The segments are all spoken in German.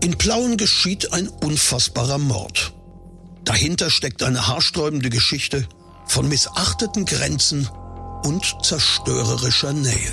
In Plauen geschieht ein unfassbarer Mord. Dahinter steckt eine haarsträubende Geschichte von missachteten Grenzen und zerstörerischer Nähe.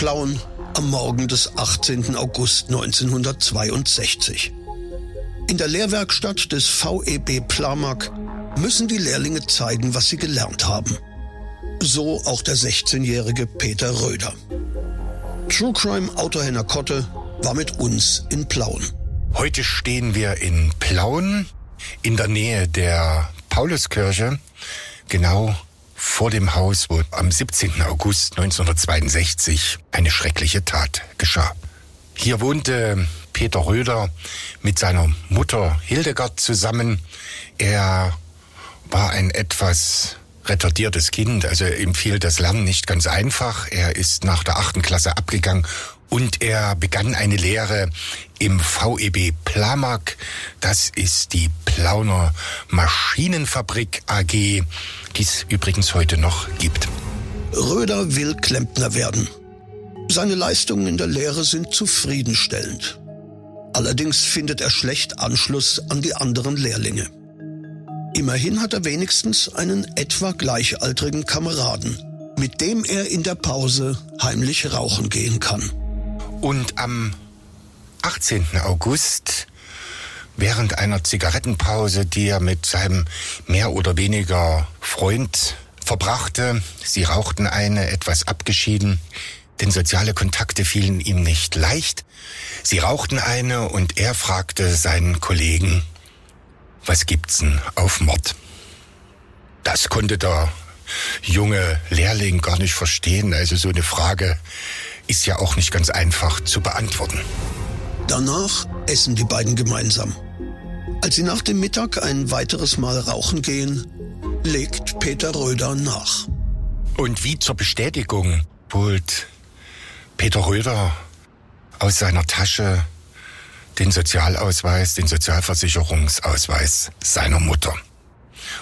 Plauen am Morgen des 18. August 1962. In der Lehrwerkstatt des VEB Plamark müssen die Lehrlinge zeigen, was sie gelernt haben. So auch der 16-jährige Peter Röder. True Crime Autor Henner Kotte war mit uns in Plauen. Heute stehen wir in Plauen in der Nähe der Pauluskirche, genau vor dem Haus, wo am 17. August 1962 eine schreckliche Tat geschah. Hier wohnte Peter Röder mit seiner Mutter Hildegard zusammen. Er war ein etwas retardiertes Kind, also ihm fiel das Lernen nicht ganz einfach. Er ist nach der achten Klasse abgegangen und er begann eine Lehre im VEB Plamak. Das ist die Plauner Maschinenfabrik AG, die es übrigens heute noch gibt. Röder will Klempner werden. Seine Leistungen in der Lehre sind zufriedenstellend. Allerdings findet er schlecht Anschluss an die anderen Lehrlinge. Immerhin hat er wenigstens einen etwa gleichaltrigen Kameraden, mit dem er in der Pause heimlich rauchen gehen kann. Und am 18. August, während einer Zigarettenpause, die er mit seinem mehr oder weniger Freund verbrachte, sie rauchten eine, etwas abgeschieden, denn soziale Kontakte fielen ihm nicht leicht. Sie rauchten eine und er fragte seinen Kollegen, was gibt's denn auf Mord? Das konnte der junge Lehrling gar nicht verstehen. Also so eine Frage ist ja auch nicht ganz einfach zu beantworten. Danach essen die beiden gemeinsam. Als sie nach dem Mittag ein weiteres Mal rauchen gehen, legt Peter Röder nach. Und wie zur Bestätigung holt Peter Röder aus seiner Tasche den Sozialausweis, den Sozialversicherungsausweis seiner Mutter.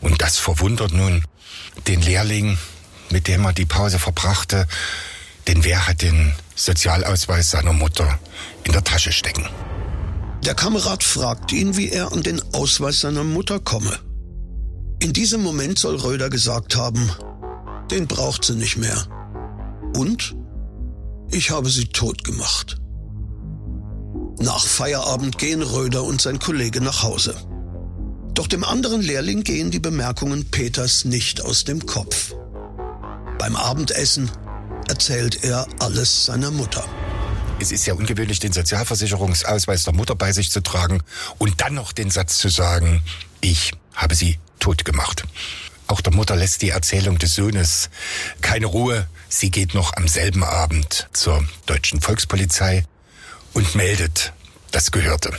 Und das verwundert nun den Lehrling, mit dem er die Pause verbrachte, denn wer hat den Sozialausweis seiner Mutter in der Tasche stecken? Der Kamerad fragt ihn, wie er an den Ausweis seiner Mutter komme. In diesem Moment soll Röder gesagt haben, den braucht sie nicht mehr. Und ich habe sie tot gemacht. Nach Feierabend gehen Röder und sein Kollege nach Hause. Doch dem anderen Lehrling gehen die Bemerkungen Peters nicht aus dem Kopf. Beim Abendessen erzählt er alles seiner Mutter. Es ist ja ungewöhnlich, den Sozialversicherungsausweis der Mutter bei sich zu tragen und dann noch den Satz zu sagen, ich habe sie tot gemacht. Auch der Mutter lässt die Erzählung des Sohnes keine Ruhe. Sie geht noch am selben Abend zur deutschen Volkspolizei und meldet das Gehörte.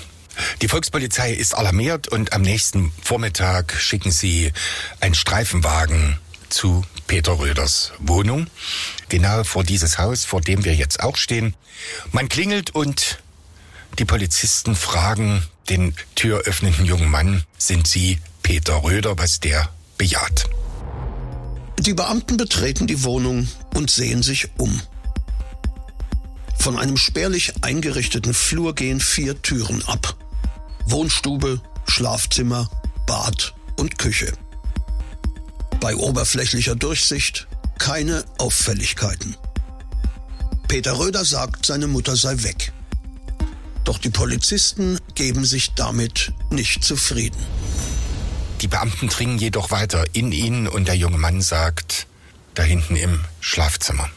Die Volkspolizei ist alarmiert und am nächsten Vormittag schicken sie einen Streifenwagen zu Peter Röders Wohnung, genau vor dieses Haus, vor dem wir jetzt auch stehen. Man klingelt und die Polizisten fragen den türöffnenden jungen Mann, sind Sie Peter Röder, was der bejaht. Die Beamten betreten die Wohnung und sehen sich um. Von einem spärlich eingerichteten Flur gehen vier Türen ab. Wohnstube, Schlafzimmer, Bad und Küche. Bei oberflächlicher Durchsicht keine Auffälligkeiten. Peter Röder sagt, seine Mutter sei weg. Doch die Polizisten geben sich damit nicht zufrieden. Die Beamten dringen jedoch weiter in ihn und der junge Mann sagt, da hinten im Schlafzimmer.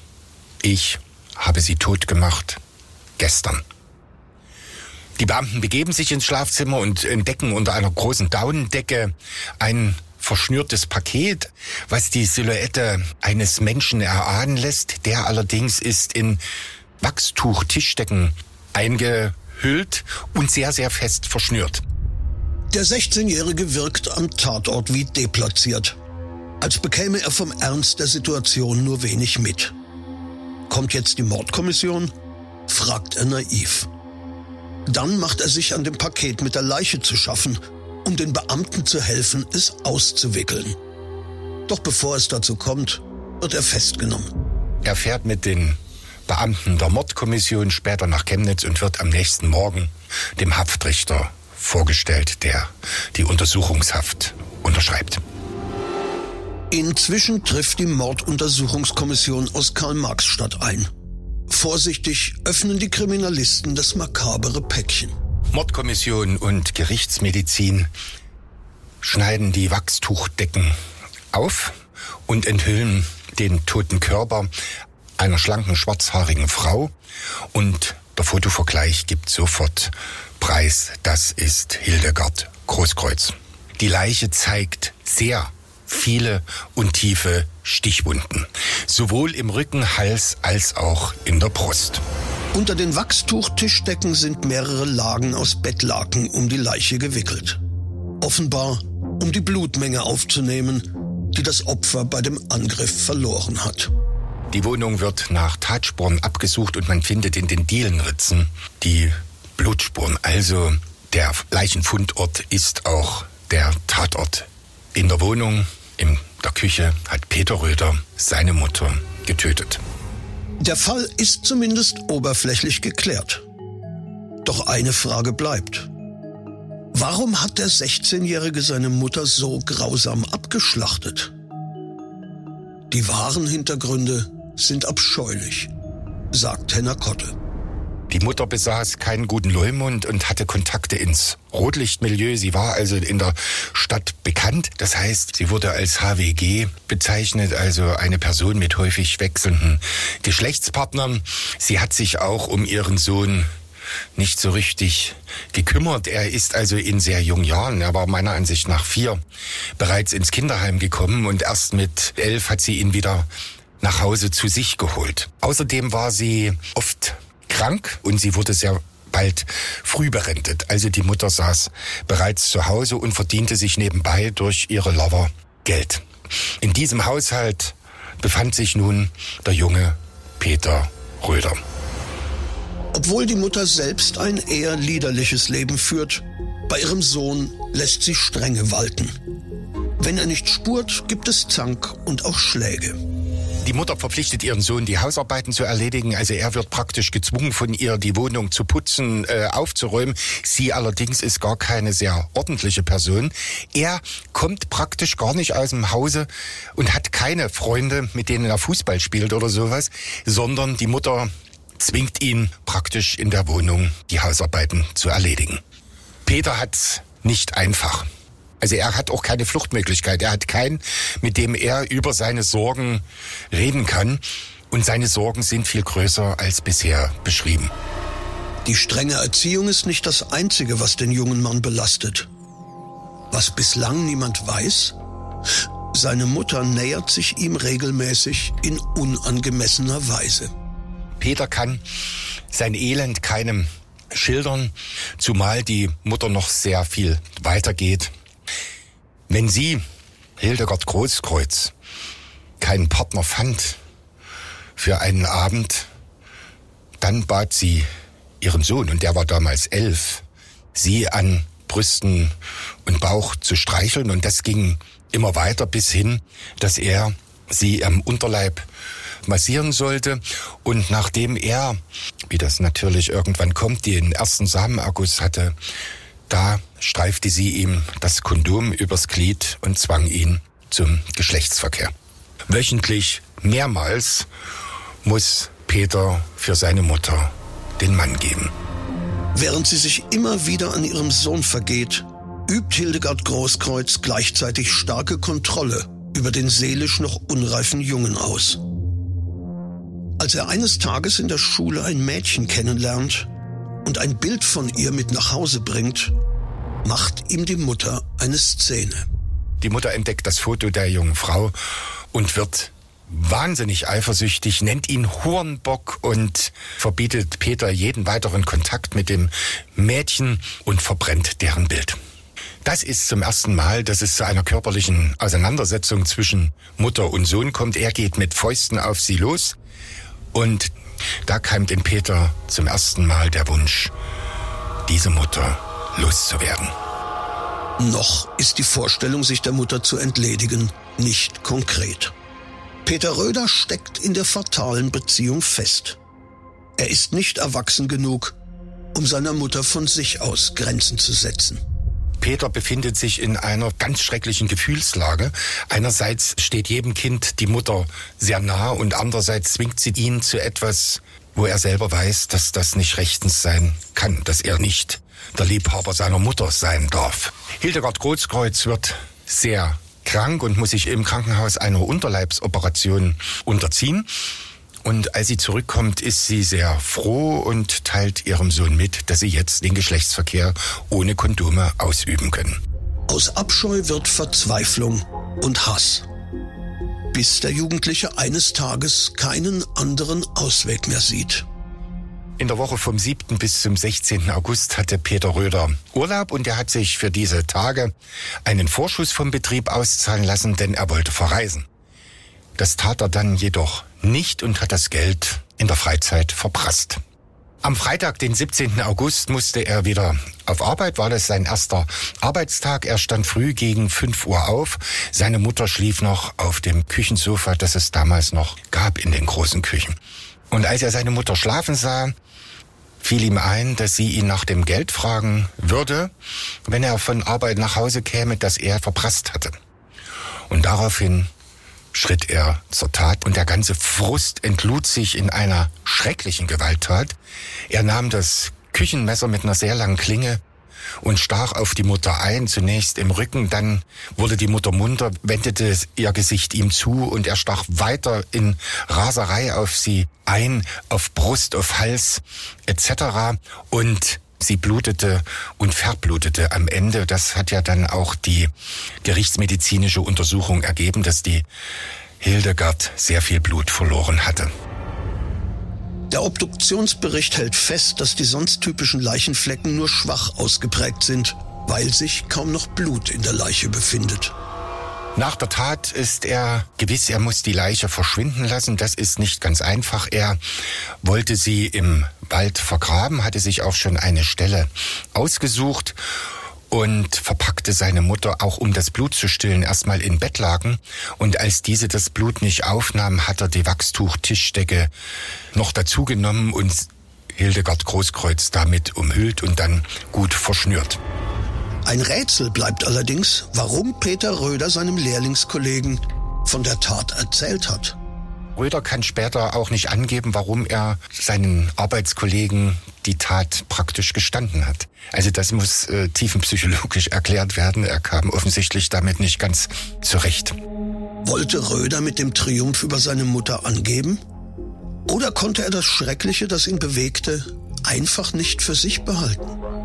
Ich habe sie tot gemacht. Gestern. Die Beamten begeben sich ins Schlafzimmer und entdecken unter einer großen Daunendecke ein verschnürtes Paket, was die Silhouette eines Menschen erahnen lässt. Der allerdings ist in Wachstuch-Tischdecken eingehüllt und sehr, sehr fest verschnürt. Der 16-Jährige wirkt am Tatort wie deplatziert, als bekäme er vom Ernst der Situation nur wenig mit. Kommt jetzt die Mordkommission? fragt er naiv. Dann macht er sich an dem Paket mit der Leiche zu schaffen, um den Beamten zu helfen, es auszuwickeln. Doch bevor es dazu kommt, wird er festgenommen. Er fährt mit den Beamten der Mordkommission später nach Chemnitz und wird am nächsten Morgen dem Haftrichter vorgestellt, der die Untersuchungshaft unterschreibt. Inzwischen trifft die Morduntersuchungskommission aus Karl-Marx-Stadt ein. Vorsichtig öffnen die Kriminalisten das makabere Päckchen. Mordkommission und Gerichtsmedizin schneiden die Wachstuchdecken auf und enthüllen den toten Körper einer schlanken schwarzhaarigen Frau und der Fotovergleich gibt sofort Preis, das ist Hildegard Großkreuz. Die Leiche zeigt sehr viele und tiefe Stichwunden, sowohl im Rücken, Hals als auch in der Brust. Unter den Wachstuchtischdecken sind mehrere Lagen aus Bettlaken um die Leiche gewickelt. Offenbar, um die Blutmenge aufzunehmen, die das Opfer bei dem Angriff verloren hat. Die Wohnung wird nach Tatspuren abgesucht und man findet in den Dielenritzen die Blutspuren. Also der Leichenfundort ist auch der Tatort. In der Wohnung, in der Küche hat Peter Röder seine Mutter getötet. Der Fall ist zumindest oberflächlich geklärt. Doch eine Frage bleibt. Warum hat der 16-Jährige seine Mutter so grausam abgeschlachtet? Die wahren Hintergründe sind abscheulich, sagt Henner Kotte. Die Mutter besaß keinen guten Leumund und hatte Kontakte ins Rotlichtmilieu. Sie war also in der Stadt bekannt. Das heißt, sie wurde als HWG bezeichnet, also eine Person mit häufig wechselnden Geschlechtspartnern. Sie hat sich auch um ihren Sohn nicht so richtig gekümmert. Er ist also in sehr jungen Jahren, er war meiner Ansicht nach vier, bereits ins Kinderheim gekommen und erst mit elf hat sie ihn wieder nach Hause zu sich geholt. Außerdem war sie oft krank und sie wurde sehr bald früh berentet. Also die Mutter saß bereits zu Hause und verdiente sich nebenbei durch ihre Lover Geld. In diesem Haushalt befand sich nun der junge Peter Röder. Obwohl die Mutter selbst ein eher liederliches Leben führt, bei ihrem Sohn lässt sie Strenge walten. Wenn er nicht spurt, gibt es Zank und auch Schläge. Die Mutter verpflichtet ihren Sohn, die Hausarbeiten zu erledigen. Also er wird praktisch gezwungen von ihr, die Wohnung zu putzen, äh, aufzuräumen. Sie allerdings ist gar keine sehr ordentliche Person. Er kommt praktisch gar nicht aus dem Hause und hat keine Freunde, mit denen er Fußball spielt oder sowas, sondern die Mutter zwingt ihn praktisch in der Wohnung die Hausarbeiten zu erledigen. Peter hat's nicht einfach. Also er hat auch keine Fluchtmöglichkeit. Er hat keinen, mit dem er über seine Sorgen reden kann. Und seine Sorgen sind viel größer als bisher beschrieben. Die strenge Erziehung ist nicht das Einzige, was den jungen Mann belastet. Was bislang niemand weiß, seine Mutter nähert sich ihm regelmäßig in unangemessener Weise. Peter kann sein Elend keinem schildern, zumal die Mutter noch sehr viel weitergeht. Wenn sie, Hildegard Großkreuz, keinen Partner fand für einen Abend, dann bat sie ihren Sohn, und der war damals elf, sie an Brüsten und Bauch zu streicheln. Und das ging immer weiter bis hin, dass er sie am Unterleib massieren sollte. Und nachdem er, wie das natürlich irgendwann kommt, den ersten Samenerguss hatte, da streifte sie ihm das Kondom übers Glied und zwang ihn zum Geschlechtsverkehr. Wöchentlich, mehrmals, muss Peter für seine Mutter den Mann geben. Während sie sich immer wieder an ihrem Sohn vergeht, übt Hildegard Großkreuz gleichzeitig starke Kontrolle über den seelisch noch unreifen Jungen aus. Als er eines Tages in der Schule ein Mädchen kennenlernt, und ein Bild von ihr mit nach Hause bringt, macht ihm die Mutter eine Szene. Die Mutter entdeckt das Foto der jungen Frau und wird wahnsinnig eifersüchtig, nennt ihn Hornbock und verbietet Peter jeden weiteren Kontakt mit dem Mädchen und verbrennt deren Bild. Das ist zum ersten Mal, dass es zu einer körperlichen Auseinandersetzung zwischen Mutter und Sohn kommt. Er geht mit Fäusten auf sie los und da keimt in Peter zum ersten Mal der Wunsch, diese Mutter loszuwerden. Noch ist die Vorstellung, sich der Mutter zu entledigen, nicht konkret. Peter Röder steckt in der fatalen Beziehung fest. Er ist nicht erwachsen genug, um seiner Mutter von sich aus Grenzen zu setzen. Peter befindet sich in einer ganz schrecklichen Gefühlslage. Einerseits steht jedem Kind die Mutter sehr nah und andererseits zwingt sie ihn zu etwas, wo er selber weiß, dass das nicht rechtens sein kann, dass er nicht der Liebhaber seiner Mutter sein darf. Hildegard Großkreuz wird sehr krank und muss sich im Krankenhaus einer Unterleibsoperation unterziehen. Und als sie zurückkommt, ist sie sehr froh und teilt ihrem Sohn mit, dass sie jetzt den Geschlechtsverkehr ohne Kondome ausüben können. Aus Abscheu wird Verzweiflung und Hass. Bis der Jugendliche eines Tages keinen anderen Ausweg mehr sieht. In der Woche vom 7. bis zum 16. August hatte Peter Röder Urlaub und er hat sich für diese Tage einen Vorschuss vom Betrieb auszahlen lassen, denn er wollte verreisen. Das tat er dann jedoch nicht und hat das Geld in der Freizeit verprasst. Am Freitag, den 17. August, musste er wieder auf Arbeit, war das sein erster Arbeitstag. Er stand früh gegen 5 Uhr auf. Seine Mutter schlief noch auf dem Küchensofa, das es damals noch gab in den großen Küchen. Und als er seine Mutter schlafen sah, fiel ihm ein, dass sie ihn nach dem Geld fragen würde, wenn er von Arbeit nach Hause käme, das er verprasst hatte. Und daraufhin schritt er zur Tat und der ganze Frust entlud sich in einer schrecklichen Gewalttat. Er nahm das Küchenmesser mit einer sehr langen Klinge und stach auf die Mutter ein, zunächst im Rücken, dann wurde die Mutter munter, wendete ihr Gesicht ihm zu und er stach weiter in Raserei auf sie ein, auf Brust, auf Hals etc. Und sie blutete und verblutete am Ende. Das hat ja dann auch die gerichtsmedizinische Untersuchung ergeben, dass die Hildegard sehr viel Blut verloren hatte. Der Obduktionsbericht hält fest, dass die sonst typischen Leichenflecken nur schwach ausgeprägt sind, weil sich kaum noch Blut in der Leiche befindet. Nach der Tat ist er gewiss, er muss die Leiche verschwinden lassen. Das ist nicht ganz einfach. Er wollte sie im Wald vergraben, hatte sich auch schon eine Stelle ausgesucht und verpackte seine Mutter auch um das Blut zu stillen erstmal in Bettlaken und als diese das Blut nicht aufnahm, hat er die Wachstuch-Tischdecke noch dazugenommen und Hildegard Großkreuz damit umhüllt und dann gut verschnürt. Ein Rätsel bleibt allerdings, warum Peter Röder seinem Lehrlingskollegen von der Tat erzählt hat. Röder kann später auch nicht angeben, warum er seinen Arbeitskollegen die Tat praktisch gestanden hat. Also das muss äh, tiefenpsychologisch erklärt werden. Er kam offensichtlich damit nicht ganz zurecht. Wollte Röder mit dem Triumph über seine Mutter angeben? Oder konnte er das Schreckliche, das ihn bewegte, einfach nicht für sich behalten?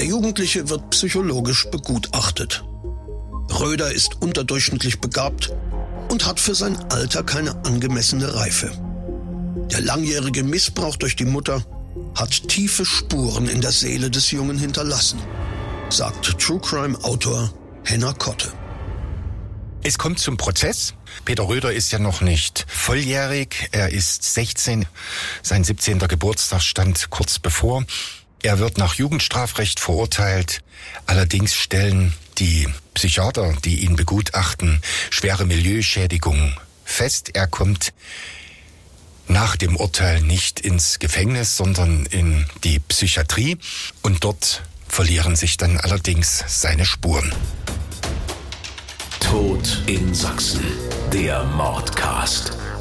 Der Jugendliche wird psychologisch begutachtet. Röder ist unterdurchschnittlich begabt und hat für sein Alter keine angemessene Reife. Der langjährige Missbrauch durch die Mutter hat tiefe Spuren in der Seele des Jungen hinterlassen, sagt True Crime Autor Henna Kotte. Es kommt zum Prozess. Peter Röder ist ja noch nicht volljährig. Er ist 16. Sein 17. Geburtstag stand kurz bevor. Er wird nach Jugendstrafrecht verurteilt. Allerdings stellen die Psychiater, die ihn begutachten, schwere Milieuschädigungen fest. Er kommt nach dem Urteil nicht ins Gefängnis, sondern in die Psychiatrie und dort verlieren sich dann allerdings seine Spuren. Tod in Sachsen, der Mordcast.